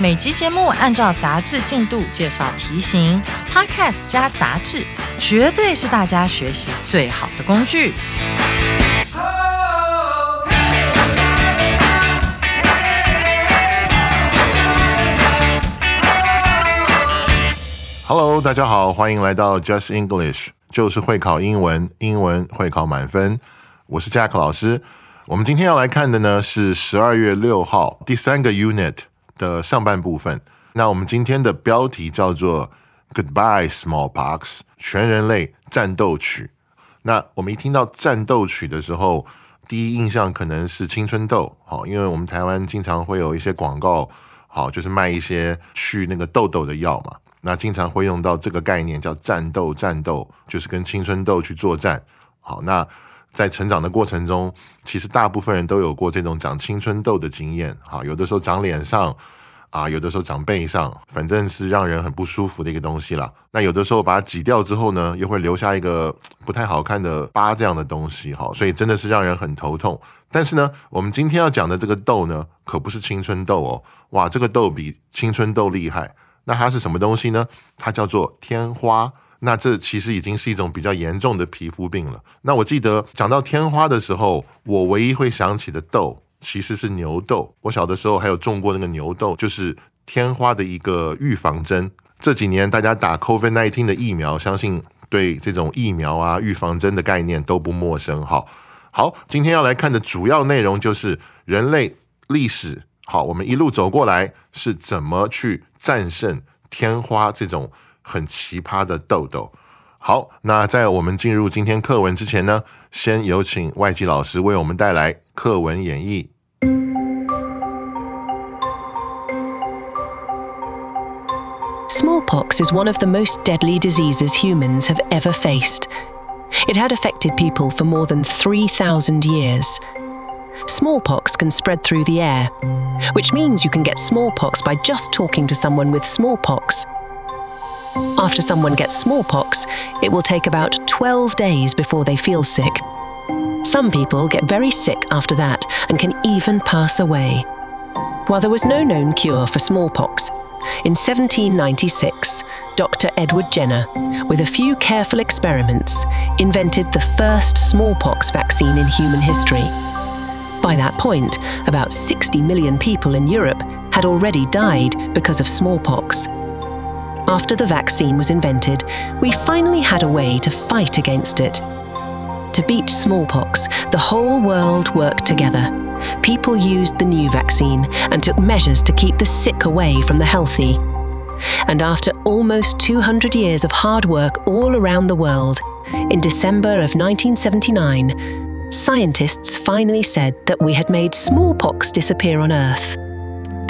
每集节目按照杂志进度介绍题型，Podcast 加杂志，绝对是大家学习最好的工具。Hello，大家好，欢迎来到 Just English，就是会考英文，英文会考满分。我是 Jack 老师。我们今天要来看的呢是十二月六号第三个 Unit 的上半部分。那我们今天的标题叫做 Goodbye Smallpox，全人类战斗曲。那我们一听到战斗曲的时候，第一印象可能是青春痘，好，因为我们台湾经常会有一些广告，好，就是卖一些去那个痘痘的药嘛。那经常会用到这个概念，叫战斗，战斗就是跟青春痘去作战。好，那。在成长的过程中，其实大部分人都有过这种长青春痘的经验，哈，有的时候长脸上，啊，有的时候长背上，反正是让人很不舒服的一个东西啦。那有的时候把它挤掉之后呢，又会留下一个不太好看的疤这样的东西，哈，所以真的是让人很头痛。但是呢，我们今天要讲的这个痘呢，可不是青春痘哦，哇，这个痘比青春痘厉害。那它是什么东西呢？它叫做天花。那这其实已经是一种比较严重的皮肤病了。那我记得讲到天花的时候，我唯一会想起的痘其实是牛痘。我小的时候还有种过那个牛痘，就是天花的一个预防针。这几年大家打 COVID-19 的疫苗，相信对这种疫苗啊、预防针的概念都不陌生。哈，好，今天要来看的主要内容就是人类历史。好，我们一路走过来是怎么去战胜天花这种。很奇葩的豆豆。好，那在我们进入今天课文之前呢，先有请外籍老师为我们带来课文演绎。Smallpox is one of the most deadly diseases humans have ever faced. It had affected people for more than 3,000 years. Smallpox can spread through the air, which means you can get smallpox by just talking to someone with smallpox after someone gets smallpox, it will take about 12 days before they feel sick. Some people get very sick after that and can even pass away. While there was no known cure for smallpox, in 1796, Dr. Edward Jenner, with a few careful experiments, invented the first smallpox vaccine in human history. By that point, about 60 million people in Europe had already died because of smallpox after the vaccine was invented, we finally had a way to fight against it. To beat smallpox, the whole world worked together. People used the new vaccine and took measures to keep the sick away from the healthy. And after almost 200 years of hard work all around the world, in December of 1979, scientists finally said that we had made smallpox disappear on Earth.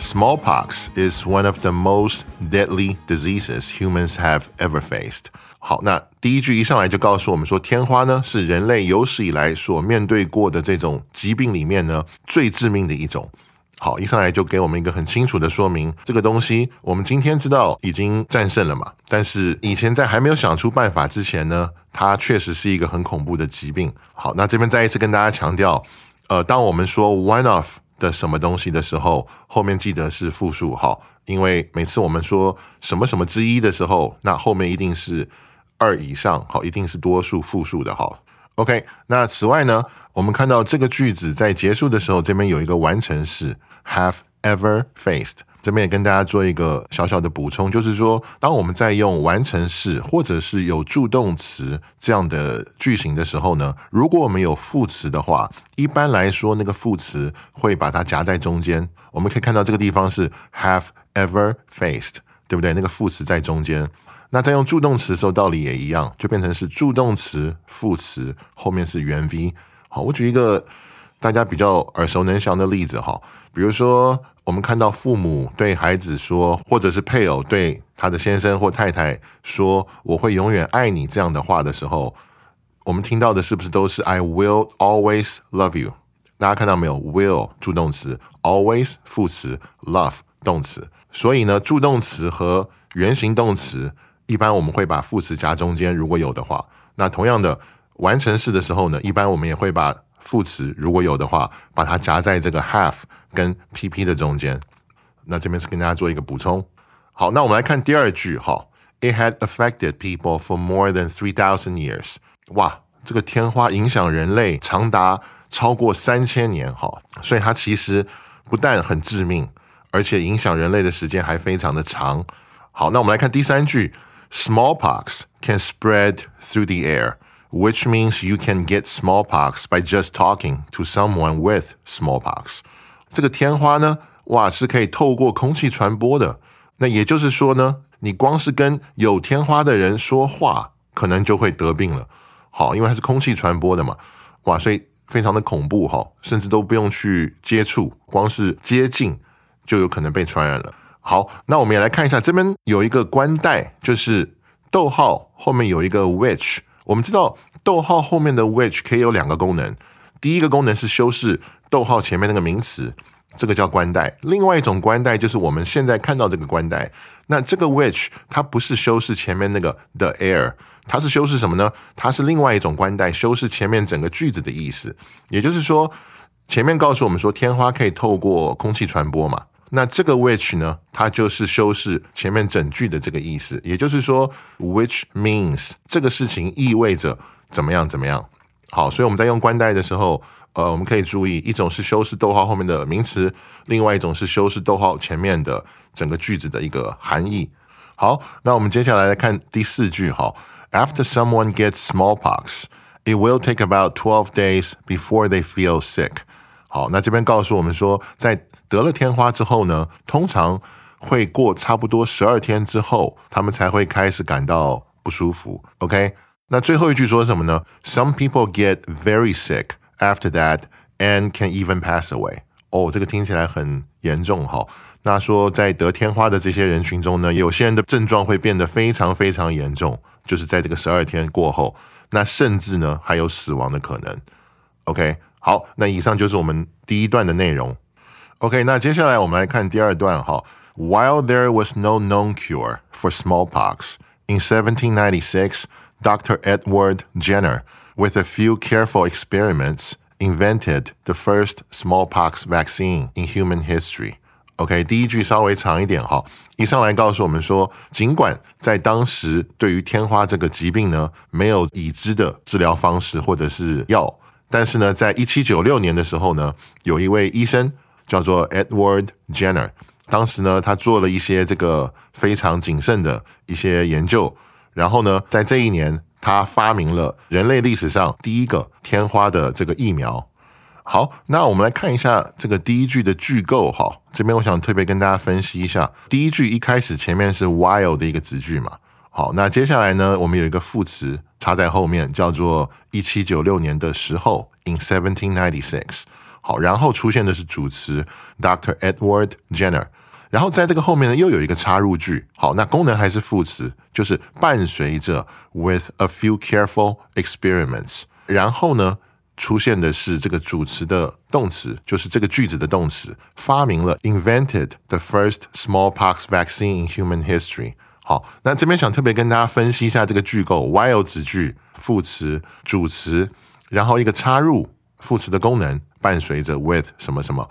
Smallpox is one of the most deadly diseases humans have ever faced。好，那第一句一上来就告诉我们说，天花呢是人类有史以来所面对过的这种疾病里面呢最致命的一种。好，一上来就给我们一个很清楚的说明，这个东西我们今天知道已经战胜了嘛，但是以前在还没有想出办法之前呢，它确实是一个很恐怖的疾病。好，那这边再一次跟大家强调，呃，当我们说 one of 的什么东西的时候，后面记得是复数哈，因为每次我们说什么什么之一的时候，那后面一定是二以上，好，一定是多数复数的哈。OK，那此外呢，我们看到这个句子在结束的时候，这边有一个完成式 have ever faced。这边也跟大家做一个小小的补充，就是说，当我们在用完成式或者是有助动词这样的句型的时候呢，如果我们有副词的话，一般来说那个副词会把它夹在中间。我们可以看到这个地方是 have ever faced，对不对？那个副词在中间。那在用助动词的时候，道理也一样，就变成是助动词副词后面是原 v。好，我举一个大家比较耳熟能详的例子哈，比如说我们看到父母对孩子说，或者是配偶对他的先生或太太说“我会永远爱你”这样的话的时候，我们听到的是不是都是 “I will always love you”？大家看到没有？will 助动词，always 副词，love 动词。所以呢，助动词和原形动词。一般我们会把副词夹中间，如果有的话。那同样的，完成式的时候呢，一般我们也会把副词如果有的话，把它夹在这个 have 跟 pp 的中间。那这边是跟大家做一个补充。好，那我们来看第二句哈。It had affected people for more than three thousand years。哇，这个天花影响人类长达超过三千年哈，所以它其实不但很致命，而且影响人类的时间还非常的长。好，那我们来看第三句。Smallpox can spread through the air, which means you can get smallpox by just talking to someone with smallpox. 这个天花呢，哇，是可以透过空气传播的。那也就是说呢，你光是跟有天花的人说话，可能就会得病了。好，因为它是空气传播的嘛，哇，所以非常的恐怖哈，甚至都不用去接触，光是接近就有可能被传染了。好，那我们也来看一下，这边有一个冠带，就是逗号后面有一个 which。我们知道逗号后面的 which 可以有两个功能，第一个功能是修饰逗号前面那个名词，这个叫冠带；另外一种冠带就是我们现在看到这个冠带。那这个 which 它不是修饰前面那个 the air，它是修饰什么呢？它是另外一种冠带，修饰前面整个句子的意思。也就是说，前面告诉我们说天花可以透过空气传播嘛。那这个 which 呢？它就是修饰前面整句的这个意思，也就是说，which means 这个事情意味着怎么样怎么样。好，所以我们在用冠带的时候，呃，我们可以注意，一种是修饰逗号后面的名词，另外一种是修饰逗号前面的整个句子的一个含义。好，那我们接下来来看第四句哈。After someone gets smallpox, it will take about twelve days before they feel sick. 好，那这边告诉我们说，在得了天花之后呢，通常会过差不多十二天之后，他们才会开始感到不舒服。OK，那最后一句说什么呢？Some people get very sick after that and can even pass away。哦，这个听起来很严重哈。那说在得天花的这些人群中呢，有些人的症状会变得非常非常严重，就是在这个十二天过后，那甚至呢还有死亡的可能。OK。好，那以上就是我们第一段的内容。OK，那接下来我们来看第二段哈。While there was no known cure for smallpox in 1796, Dr. Edward Jenner, with a few careful experiments, invented the first smallpox vaccine in human history. OK，第一句稍微长一点哈，一上来告诉我们说，尽管在当时对于天花这个疾病呢，没有已知的治疗方式或者是药。但是呢，在一七九六年的时候呢，有一位医生 叫做 Edward Jenner，当时呢，他做了一些这个非常谨慎的一些研究，然后呢，在这一年，他发明了人类历史上第一个天花的这个疫苗。好，那我们来看一下这个第一句的句构哈，这边我想特别跟大家分析一下，第一句一开始前面是 while 的一个子句嘛。好，那接下来呢，我们有一个副词插在后面，叫做一七九六年的时候，in seventeen ninety six。好，然后出现的是主词 Dr. Edward Jenner，然后在这个后面呢，又有一个插入句。好，那功能还是副词，就是伴随着 with a few careful experiments。然后呢，出现的是这个主词的动词，就是这个句子的动词，发明了 invented the first smallpox vaccine in human history。好，那这边想特别跟大家分析一下这个句构：while 子句、副词、主词，然后一个插入副词的功能，伴随着 with 什么什么，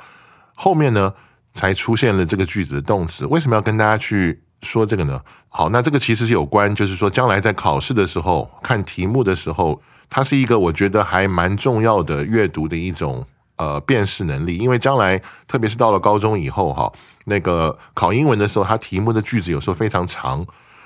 后面呢才出现了这个句子的动词。为什么要跟大家去说这个呢？好，那这个其实是有关，就是说将来在考试的时候看题目的时候，它是一个我觉得还蛮重要的阅读的一种呃辨识能力，因为将来特别是到了高中以后哈，那个考英文的时候，它题目的句子有时候非常长。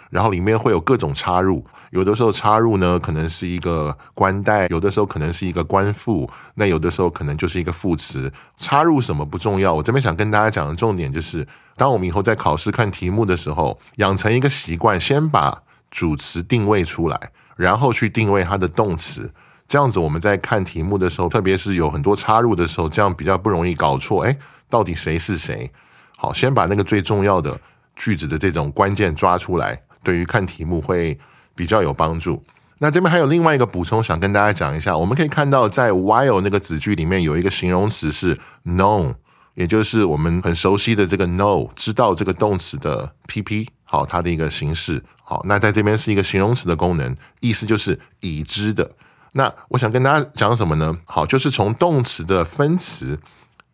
然后里面会有各种插入，有的时候插入呢可能是一个冠带，有的时候可能是一个冠副，那有的时候可能就是一个副词。插入什么不重要，我这边想跟大家讲的重点就是，当我们以后在考试看题目的时候，养成一个习惯，先把主词定位出来，然后去定位它的动词，这样子我们在看题目的时候，特别是有很多插入的时候，这样比较不容易搞错。哎，到底谁是谁？好，先把那个最重要的句子的这种关键抓出来。对于看题目会比较有帮助。那这边还有另外一个补充，想跟大家讲一下。我们可以看到，在 while 那个子句里面有一个形容词是 known，也就是我们很熟悉的这个 know，知道这个动词的 pp，好，它的一个形式。好，那在这边是一个形容词的功能，意思就是已知的。那我想跟大家讲什么呢？好，就是从动词的分词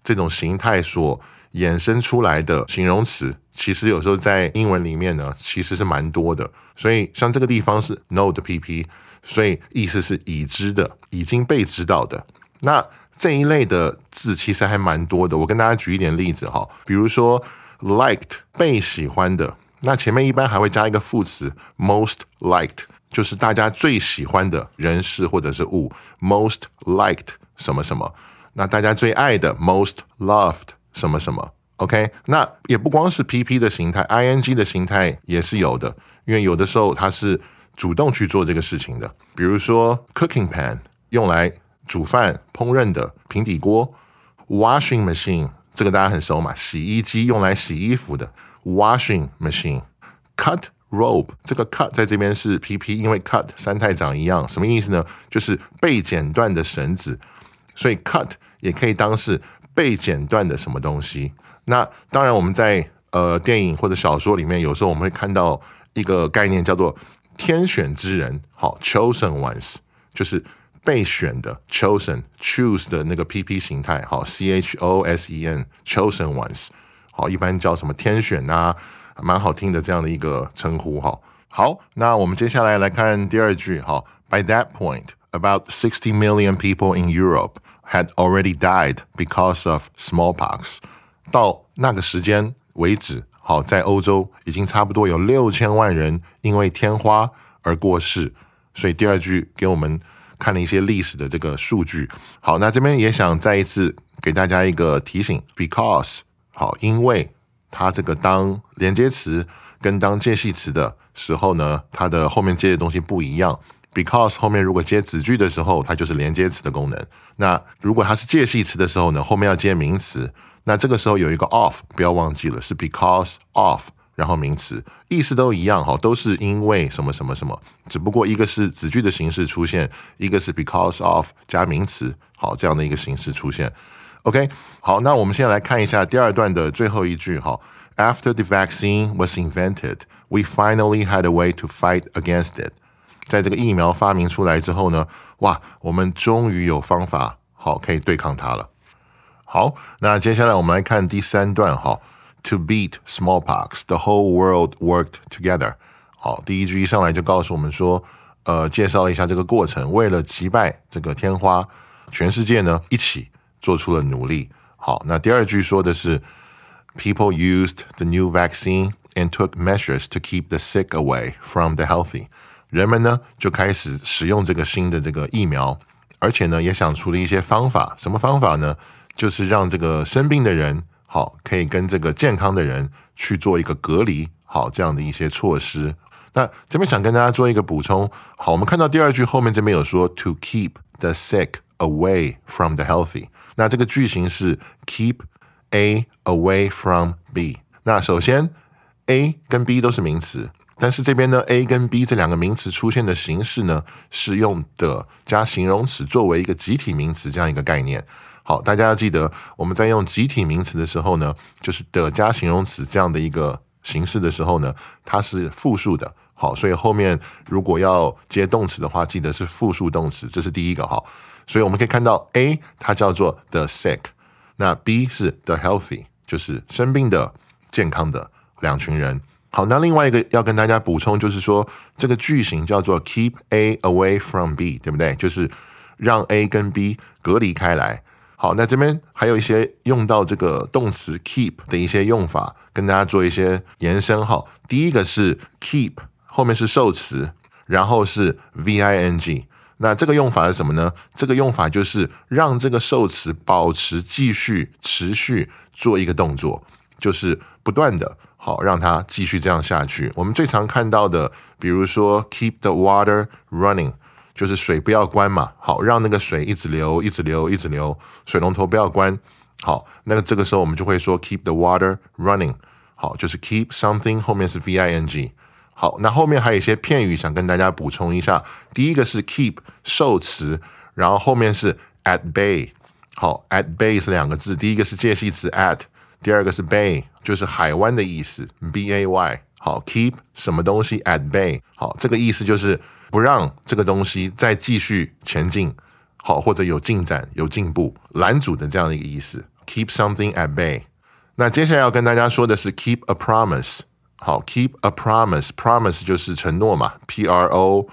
这种形态所。衍生出来的形容词，其实有时候在英文里面呢，其实是蛮多的。所以像这个地方是 know 的 pp，所以意思是已知的、已经被知道的。那这一类的字其实还蛮多的。我跟大家举一点例子哈，比如说 liked 被喜欢的，那前面一般还会加一个副词 most liked，就是大家最喜欢的人事或者是物。most liked 什么什么，那大家最爱的 most loved。什么什么，OK？那也不光是 PP 的形态，ING 的形态也是有的，因为有的时候它是主动去做这个事情的。比如说 cooking pan 用来煮饭烹饪的平底锅，washing machine 这个大家很熟嘛，洗衣机用来洗衣服的 washing machine，cut rope 这个 cut 在这边是 PP，因为 cut 三太长一样，什么意思呢？就是被剪断的绳子，所以 cut 也可以当是。被剪断的什么东西？那当然，我们在呃电影或者小说里面，有时候我们会看到一个概念叫做“天选之人”。好，chosen ones 就是被选的，chosen choose 的那个 PP 形态。好，C H O S E N chosen ones。好，一般叫什么天选啊，蛮好听的这样的一个称呼。哈，好，那我们接下来来看第二句。好，By that point, about sixty million people in Europe. had already died because of smallpox。到那个时间为止，好，在欧洲已经差不多有六千万人因为天花而过世。所以第二句给我们看了一些历史的这个数据。好，那这边也想再一次给大家一个提醒，because 好，因为它这个当连接词跟当介系词的时候呢，它的后面接的东西不一样。Because 后面如果接子句的时候，它就是连接词的功能。那如果它是介系词的时候呢，后面要接名词。那这个时候有一个 of，不要忘记了，是 because of，然后名词，意思都一样哈，都是因为什么什么什么，只不过一个是子句的形式出现，一个是 because of 加名词，好这样的一个形式出现。OK，好，那我们现在来看一下第二段的最后一句哈。After the vaccine was invented, we finally had a way to fight against it. 在这个疫苗发明出来之后呢，哇，我们终于有方法好可以对抗它了。好，那接下来我们来看第三段哈。To beat smallpox, the whole world worked together。好，第一句一上来就告诉我们说，呃，介绍了一下这个过程。为了击败这个天花，全世界呢一起做出了努力。好，那第二句说的是，People used the new vaccine and took measures to keep the sick away from the healthy。 人们呢就开始使用这个新的这个疫苗，而且呢也想出了一些方法。什么方法呢？就是让这个生病的人好可以跟这个健康的人去做一个隔离，好这样的一些措施。那这边想跟大家做一个补充。好，我们看到第二句后面这边有说 to keep the sick away from the healthy。那这个句型是 keep A away from B。那首先 A 跟 B 都是名词。但是这边呢，A 跟 B 这两个名词出现的形式呢，是用的加形容词作为一个集体名词这样一个概念。好，大家要记得，我们在用集体名词的时候呢，就是的加形容词这样的一个形式的时候呢，它是复数的。好，所以后面如果要接动词的话，记得是复数动词，这是第一个哈。所以我们可以看到，A 它叫做 the sick，那 B 是 the healthy，就是生病的、健康的两群人。好，那另外一个要跟大家补充，就是说这个句型叫做 keep A away from B，对不对？就是让 A 跟 B 隔离开来。好，那这边还有一些用到这个动词 keep 的一些用法，跟大家做一些延伸哈。第一个是 keep 后面是受词，然后是 v i n g。那这个用法是什么呢？这个用法就是让这个受词保持、继续、持续做一个动作，就是不断的，好让它继续这样下去。我们最常看到的，比如说 keep the water running，就是水不要关嘛，好让那个水一直流、一直流、一直流，水龙头不要关。好，那个这个时候我们就会说 keep the water running，好，就是 keep something 后面是 v i n g。好，那后面还有一些片语想跟大家补充一下。第一个是 keep 受词，然后后面是 at bay。好，at bay 是两个字，第一个是介系词 at，第二个是 bay，就是海湾的意思，b a y。好，keep 什么东西 at bay？好，这个意思就是不让这个东西再继续前进，好，或者有进展、有进步，拦阻的这样的一个意思。keep something at bay。那接下来要跟大家说的是 keep a promise。好，keep a promise，promise 就是承诺嘛，P R O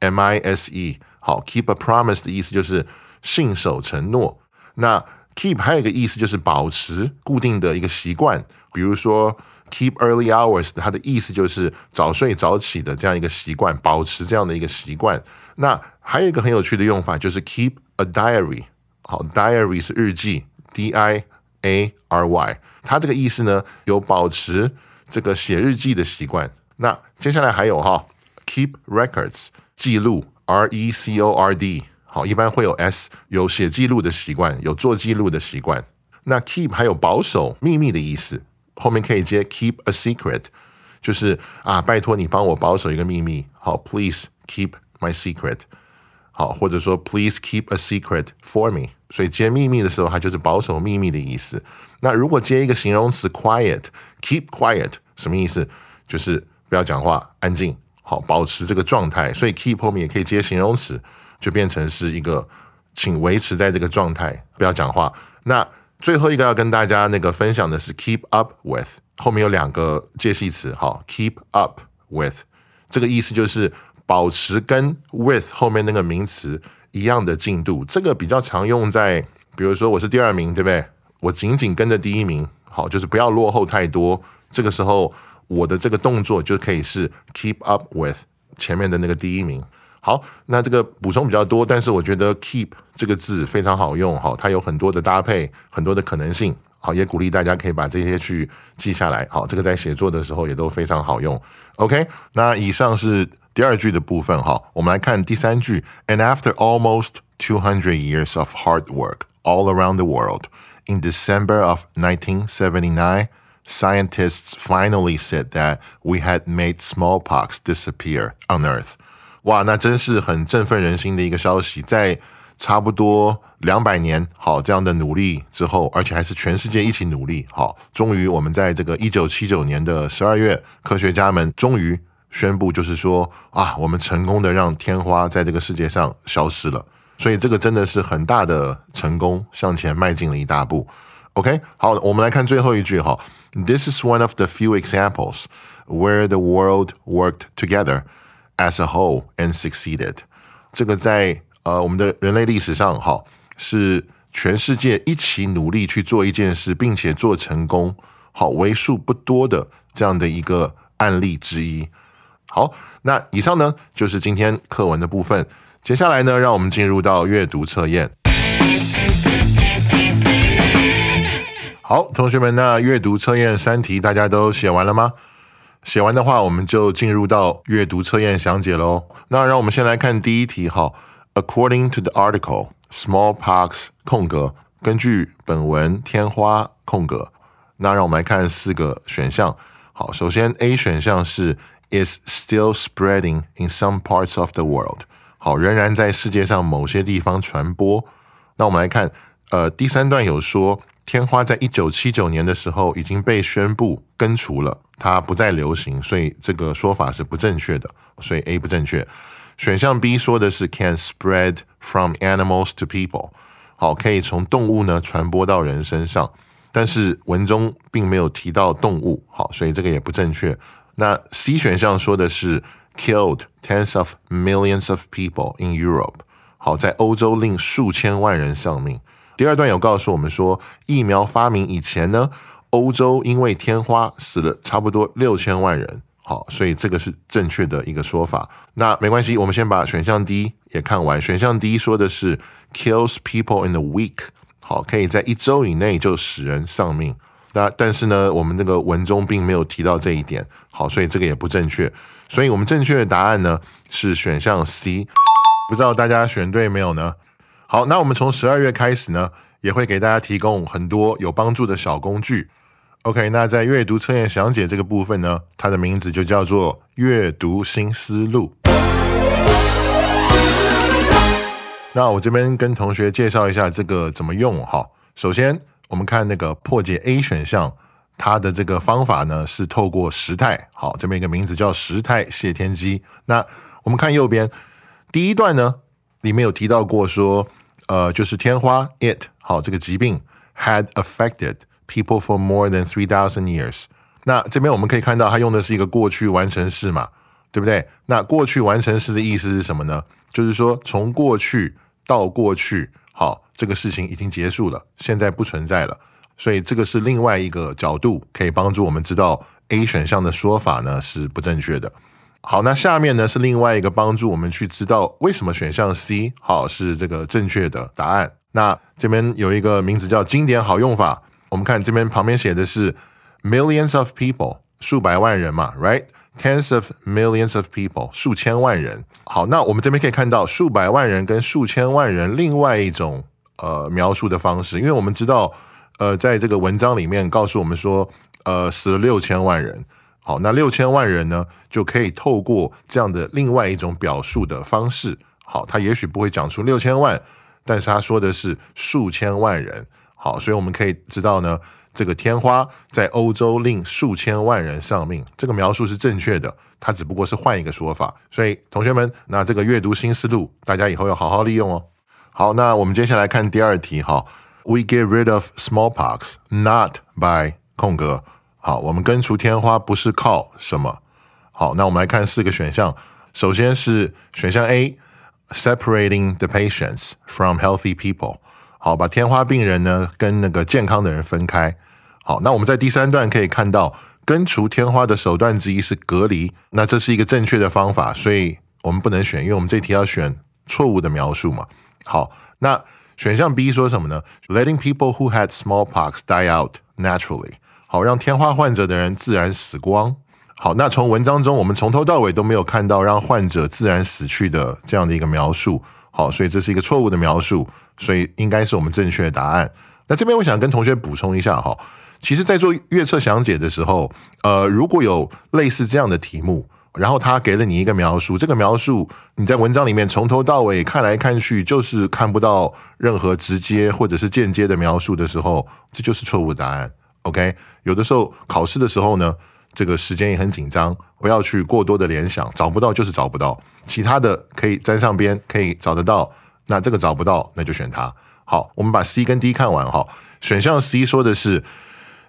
M I S E。好，keep a promise 的意思就是信守承诺。那 keep 还有一个意思就是保持固定的一个习惯，比如说 keep early hours，它的意思就是早睡早起的这样一个习惯，保持这样的一个习惯。那还有一个很有趣的用法就是 keep a diary。好，diary 是日记，D I A R Y，它这个意思呢有保持。这个写日记的习惯，那接下来还有哈，keep records 记录，R E C O R D，好，一般会有 S，有写记录的习惯，有做记录的习惯。那 keep 还有保守秘密的意思，后面可以接 keep a secret，就是啊，拜托你帮我保守一个秘密，好，please keep my secret，好，或者说 please keep a secret for me，所以接秘密的时候，它就是保守秘密的意思。那如果接一个形容词 quiet，keep quiet 什么意思？就是不要讲话，安静，好，保持这个状态。所以 keep 后面也可以接形容词，就变成是一个请维持在这个状态，不要讲话。那最后一个要跟大家那个分享的是 keep up with，后面有两个介系词，好，keep up with 这个意思就是保持跟 with 后面那个名词一样的进度。这个比较常用在，比如说我是第二名，对不对？我紧紧跟着第一名，好，就是不要落后太多。这个时候，我的这个动作就可以是 keep up with 前面的那个第一名。好，那这个补充比较多，但是我觉得 keep 这个字非常好用，好，它有很多的搭配，很多的可能性。好，也鼓励大家可以把这些去记下来。好，这个在写作的时候也都非常好用。OK，那以上是第二句的部分。好，我们来看第三句。And after almost two hundred years of hard work all around the world. in December of 1979, scientists finally said that we had made smallpox disappear on Earth. 哇，那真是很振奋人心的一个消息！在差不多两百年好这样的努力之后，而且还是全世界一起努力，好，终于我们在这个一九七九年的十二月，科学家们终于宣布，就是说啊，我们成功的让天花在这个世界上消失了。所以这个真的是很大的成功，向前迈进了一大步。OK，好，我们来看最后一句哈。This is one of the few examples where the world worked together as a whole and succeeded。这个在呃我们的人类历史上，哈，是全世界一起努力去做一件事，并且做成功，好为数不多的这样的一个案例之一。好，那以上呢就是今天课文的部分。接下来呢，让我们进入到阅读测验。好，同学们，那阅读测验三题大家都写完了吗？写完的话，我们就进入到阅读测验详解喽。那让我们先来看第一题哈。According to the article, smallpox 空格，根据本文天花空格。那让我们来看四个选项。好，首先 A 选项是 is still spreading in some parts of the world。好，仍然在世界上某些地方传播。那我们来看，呃，第三段有说，天花在一九七九年的时候已经被宣布根除了，它不再流行，所以这个说法是不正确的，所以 A 不正确。选项 B 说的是 can spread from animals to people，好，可以从动物呢传播到人身上，但是文中并没有提到动物，好，所以这个也不正确。那 C 选项说的是。Killed tens of millions of people in Europe。好，在欧洲令数千万人丧命。第二段有告诉我们说，疫苗发明以前呢，欧洲因为天花死了差不多六千万人。好，所以这个是正确的一个说法。那没关系，我们先把选项 D 也看完。选项 D 说的是 kills people in a week，好，可以在一周以内就使人丧命。那但是呢，我们那个文中并没有提到这一点。好，所以这个也不正确。所以我们正确的答案呢是选项 C。不知道大家选对没有呢？好，那我们从十二月开始呢，也会给大家提供很多有帮助的小工具。OK，那在阅读测验详解这个部分呢，它的名字就叫做阅读新思路。那我这边跟同学介绍一下这个怎么用哈。首先，我们看那个破解 A 选项，它的这个方法呢是透过时态。好，这边一个名字叫时态谢天机。那我们看右边第一段呢，里面有提到过说，呃，就是天花 it 好这个疾病 had affected。People for more than three thousand years。那这边我们可以看到，它用的是一个过去完成式嘛，对不对？那过去完成式的意思是什么呢？就是说从过去到过去，好，这个事情已经结束了，现在不存在了。所以这个是另外一个角度，可以帮助我们知道 A 选项的说法呢是不正确的。好，那下面呢是另外一个帮助我们去知道为什么选项 C 好是这个正确的答案。那这边有一个名字叫经典好用法。我们看这边旁边写的是 millions of people，数百万人嘛，right？tens of millions of people，数千万人。好，那我们这边可以看到数百万人跟数千万人另外一种呃描述的方式，因为我们知道呃在这个文章里面告诉我们说呃死了六千万人。好，那六千万人呢就可以透过这样的另外一种表述的方式，好，他也许不会讲出六千万，但是他说的是数千万人。好，所以我们可以知道呢，这个天花在欧洲令数千万人丧命，这个描述是正确的，它只不过是换一个说法。所以同学们，那这个阅读新思路，大家以后要好好利用哦。好，那我们接下来看第二题哈，We get rid of smallpox not by 空格。好，我们根除天花不是靠什么？好，那我们来看四个选项，首先是选项 A，separating the patients from healthy people。好，把天花病人呢跟那个健康的人分开。好，那我们在第三段可以看到，根除天花的手段之一是隔离。那这是一个正确的方法，所以我们不能选，因为我们这题要选错误的描述嘛。好，那选项 B 说什么呢？Letting people who had smallpox die out naturally。好，让天花患者的人自然死光。好，那从文章中我们从头到尾都没有看到让患者自然死去的这样的一个描述。好，所以这是一个错误的描述。所以应该是我们正确的答案。那这边我想跟同学补充一下哈，其实，在做阅测详解的时候，呃，如果有类似这样的题目，然后他给了你一个描述，这个描述你在文章里面从头到尾看来看去，就是看不到任何直接或者是间接的描述的时候，这就是错误答案。OK，有的时候考试的时候呢，这个时间也很紧张，不要去过多的联想，找不到就是找不到，其他的可以沾上边，可以找得到。那这个找不到，那就选它。好，我们把 C 跟 D 看完哈。选项 C 说的是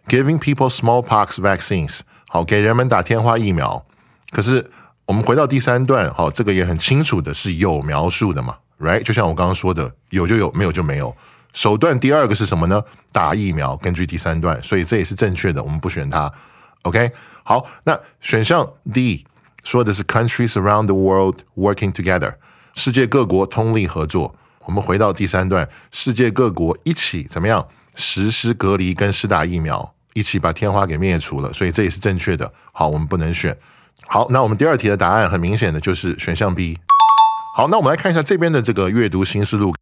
giving people smallpox vaccines，好，给人们打天花疫苗。可是我们回到第三段，好，这个也很清楚的是有描述的嘛，right？就像我刚刚说的，有就有，没有就没有。手段第二个是什么呢？打疫苗。根据第三段，所以这也是正确的，我们不选它。OK，好，那选项 D 说的是 countries around the world working together。世界各国通力合作。我们回到第三段，世界各国一起怎么样实施隔离跟施打疫苗，一起把天花给灭除了。所以这也是正确的。好，我们不能选。好，那我们第二题的答案很明显的就是选项 B。好，那我们来看一下这边的这个阅读新思路。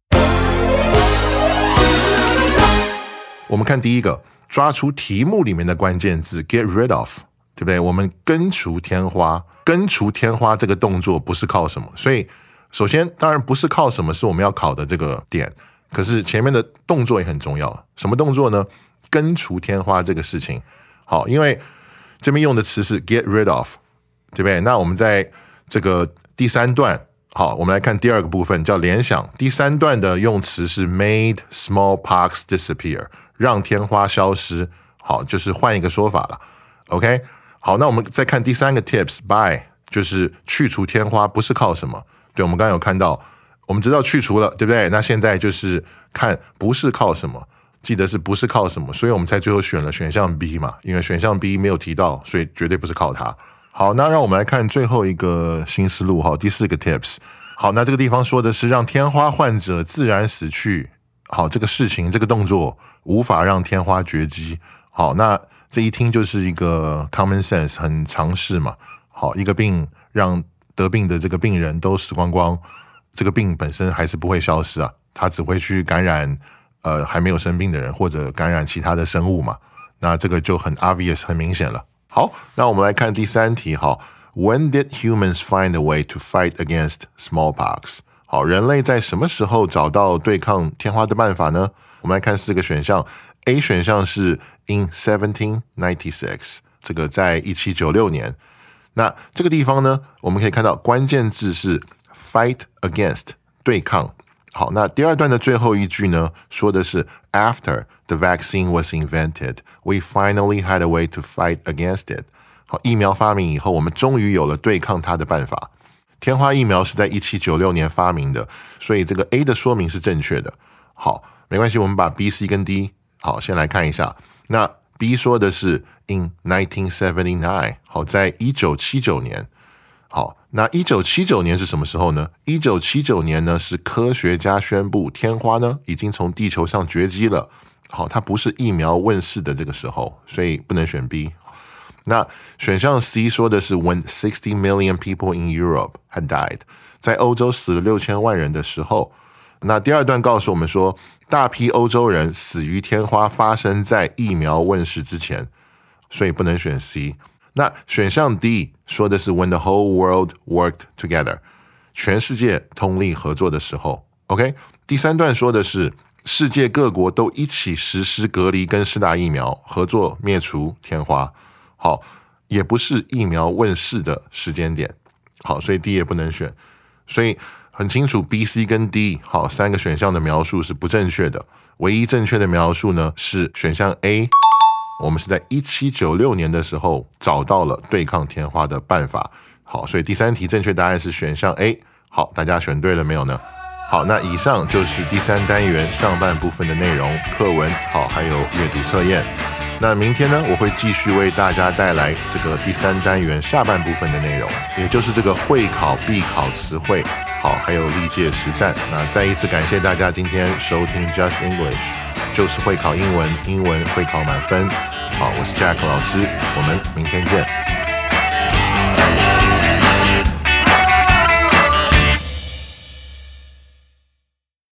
我们看第一个，抓出题目里面的关键字，get rid of，对不对？我们根除天花，根除天花这个动作不是靠什么，所以。首先，当然不是靠什么是我们要考的这个点，可是前面的动作也很重要。什么动作呢？根除天花这个事情。好，因为这边用的词是 get rid of，对不对？那我们在这个第三段，好，我们来看第二个部分，叫联想。第三段的用词是 made smallpox disappear，让天花消失。好，就是换一个说法了。OK，好，那我们再看第三个 tips by，就是去除天花不是靠什么。对，我们刚刚有看到，我们知道去除了，对不对？那现在就是看不是靠什么，记得是不是靠什么，所以我们才最后选了选项 B 嘛，因为选项 B 没有提到，所以绝对不是靠它。好，那让我们来看最后一个新思路哈，第四个 tips。好，那这个地方说的是让天花患者自然死去。好，这个事情这个动作无法让天花绝迹。好，那这一听就是一个 common sense 很常识嘛。好，一个病让得病的这个病人都死光光，这个病本身还是不会消失啊，它只会去感染呃还没有生病的人或者感染其他的生物嘛。那这个就很 obvious 很明显了。好，那我们来看第三题哈。When did humans find a way to fight against smallpox？好，人类在什么时候找到对抗天花的办法呢？我们来看四个选项。A 选项是 in seventeen ninety six，这个在一七九六年。那这个地方呢，我们可以看到关键字是 fight against，对抗。好，那第二段的最后一句呢，说的是 after the vaccine was invented，we finally had a way to fight against it。好，疫苗发明以后，我们终于有了对抗它的办法。天花疫苗是在一七九六年发明的，所以这个 A 的说明是正确的。好，没关系，我们把 B、C 跟 D 好先来看一下。那 B 说的是 in nineteen seventy nine，好，在一九七九年。好，那一九七九年是什么时候呢？一九七九年呢是科学家宣布天花呢已经从地球上绝迹了。好，它不是疫苗问世的这个时候，所以不能选 B。那选项 C 说的是 When sixty million people in Europe had died，在欧洲死了六千万人的时候。那第二段告诉我们说，大批欧洲人死于天花发生在疫苗问世之前，所以不能选 C。那选项 D 说的是 When the whole world worked together，全世界通力合作的时候。OK，第三段说的是世界各国都一起实施隔离跟施打疫苗，合作灭除天花。好，也不是疫苗问世的时间点。好，所以 D 也不能选。所以很清楚，B、C 跟 D 好三个选项的描述是不正确的。唯一正确的描述呢是选项 A。我们是在一七九六年的时候找到了对抗天花的办法。好，所以第三题正确答案是选项 A。好，大家选对了没有呢？好，那以上就是第三单元上半部分的内容，课文好，还有阅读测验。那明天呢，我会继续为大家带来这个第三单元下半部分的内容，也就是这个会考必考词汇，好，还有历届实战。那再一次感谢大家今天收听 Just English，就是会考英文，英文会考满分。好，我是 Jack 老师，我们明天见。